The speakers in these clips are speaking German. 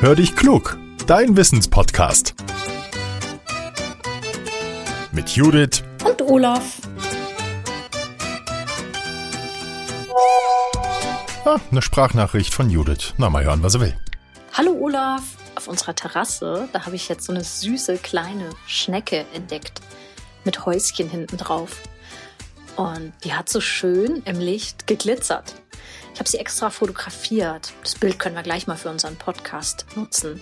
Hör dich klug, dein Wissenspodcast. Mit Judith und Olaf. Ah, eine Sprachnachricht von Judith. Na, mal hören, was er will. Hallo Olaf. Auf unserer Terrasse, da habe ich jetzt so eine süße kleine Schnecke entdeckt. Mit Häuschen hinten drauf. Und die hat so schön im Licht geglitzert. Ich habe sie extra fotografiert. Das Bild können wir gleich mal für unseren Podcast nutzen.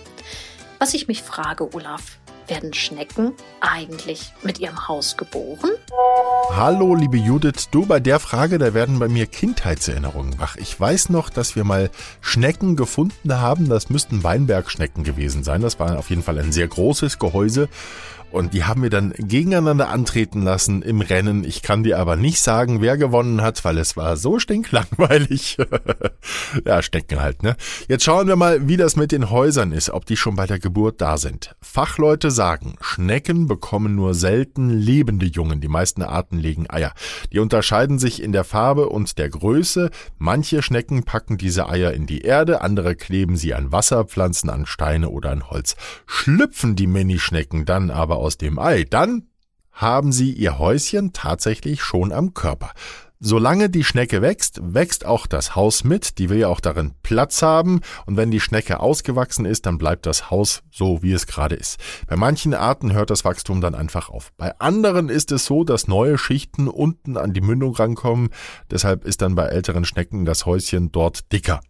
Was ich mich frage, Olaf, werden Schnecken eigentlich mit ihrem Haus geboren? Hallo, liebe Judith. Du, bei der Frage, da werden bei mir Kindheitserinnerungen wach. Ich weiß noch, dass wir mal Schnecken gefunden haben. Das müssten Weinbergschnecken gewesen sein. Das war auf jeden Fall ein sehr großes Gehäuse. Und die haben wir dann gegeneinander antreten lassen im Rennen. Ich kann dir aber nicht sagen, wer gewonnen hat, weil es war so stinklangweilig. ja, Stecken halt, ne? Jetzt schauen wir mal, wie das mit den Häusern ist, ob die schon bei der Geburt da sind. Fachleute sagen, Schnecken bekommen nur selten lebende Jungen. Die meisten Arten legen Eier. Die unterscheiden sich in der Farbe und der Größe. Manche Schnecken packen diese Eier in die Erde, andere kleben sie an Wasserpflanzen, an Steine oder an Holz. Schlüpfen die Minischnecken dann aber aus dem Ei, dann haben sie ihr Häuschen tatsächlich schon am Körper. Solange die Schnecke wächst, wächst auch das Haus mit, die will ja auch darin Platz haben, und wenn die Schnecke ausgewachsen ist, dann bleibt das Haus so, wie es gerade ist. Bei manchen Arten hört das Wachstum dann einfach auf. Bei anderen ist es so, dass neue Schichten unten an die Mündung rankommen, deshalb ist dann bei älteren Schnecken das Häuschen dort dicker.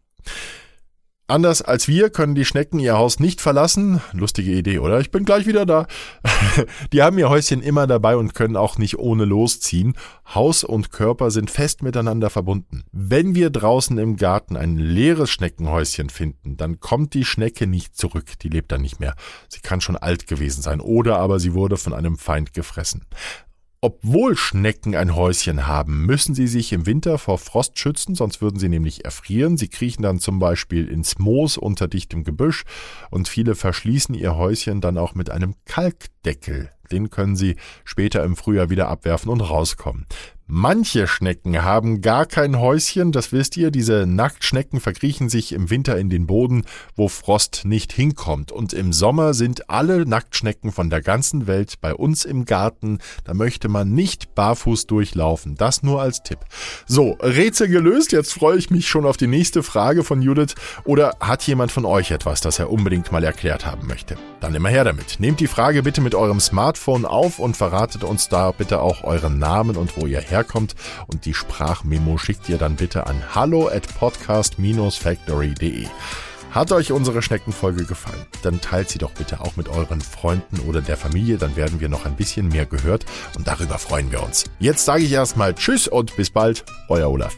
Anders als wir können die Schnecken ihr Haus nicht verlassen. Lustige Idee, oder? Ich bin gleich wieder da. die haben ihr Häuschen immer dabei und können auch nicht ohne losziehen. Haus und Körper sind fest miteinander verbunden. Wenn wir draußen im Garten ein leeres Schneckenhäuschen finden, dann kommt die Schnecke nicht zurück. Die lebt dann nicht mehr. Sie kann schon alt gewesen sein oder aber sie wurde von einem Feind gefressen. Obwohl Schnecken ein Häuschen haben, müssen sie sich im Winter vor Frost schützen, sonst würden sie nämlich erfrieren. Sie kriechen dann zum Beispiel ins Moos unter dichtem Gebüsch und viele verschließen ihr Häuschen dann auch mit einem Kalkdeckel. Den können sie später im Frühjahr wieder abwerfen und rauskommen. Manche Schnecken haben gar kein Häuschen, das wisst ihr, diese Nacktschnecken verkriechen sich im Winter in den Boden, wo Frost nicht hinkommt. Und im Sommer sind alle Nacktschnecken von der ganzen Welt bei uns im Garten, da möchte man nicht barfuß durchlaufen. Das nur als Tipp. So, Rätsel gelöst, jetzt freue ich mich schon auf die nächste Frage von Judith. Oder hat jemand von euch etwas, das er unbedingt mal erklärt haben möchte? Dann immer her damit. Nehmt die Frage bitte mit eurem Smartphone auf und verratet uns da bitte auch euren Namen und wo ihr her herkommt und die Sprachmemo schickt ihr dann bitte an hallo at podcast-factory.de. Hat euch unsere Schneckenfolge gefallen? Dann teilt sie doch bitte auch mit euren Freunden oder der Familie, dann werden wir noch ein bisschen mehr gehört und darüber freuen wir uns. Jetzt sage ich erstmal Tschüss und bis bald, euer Olaf.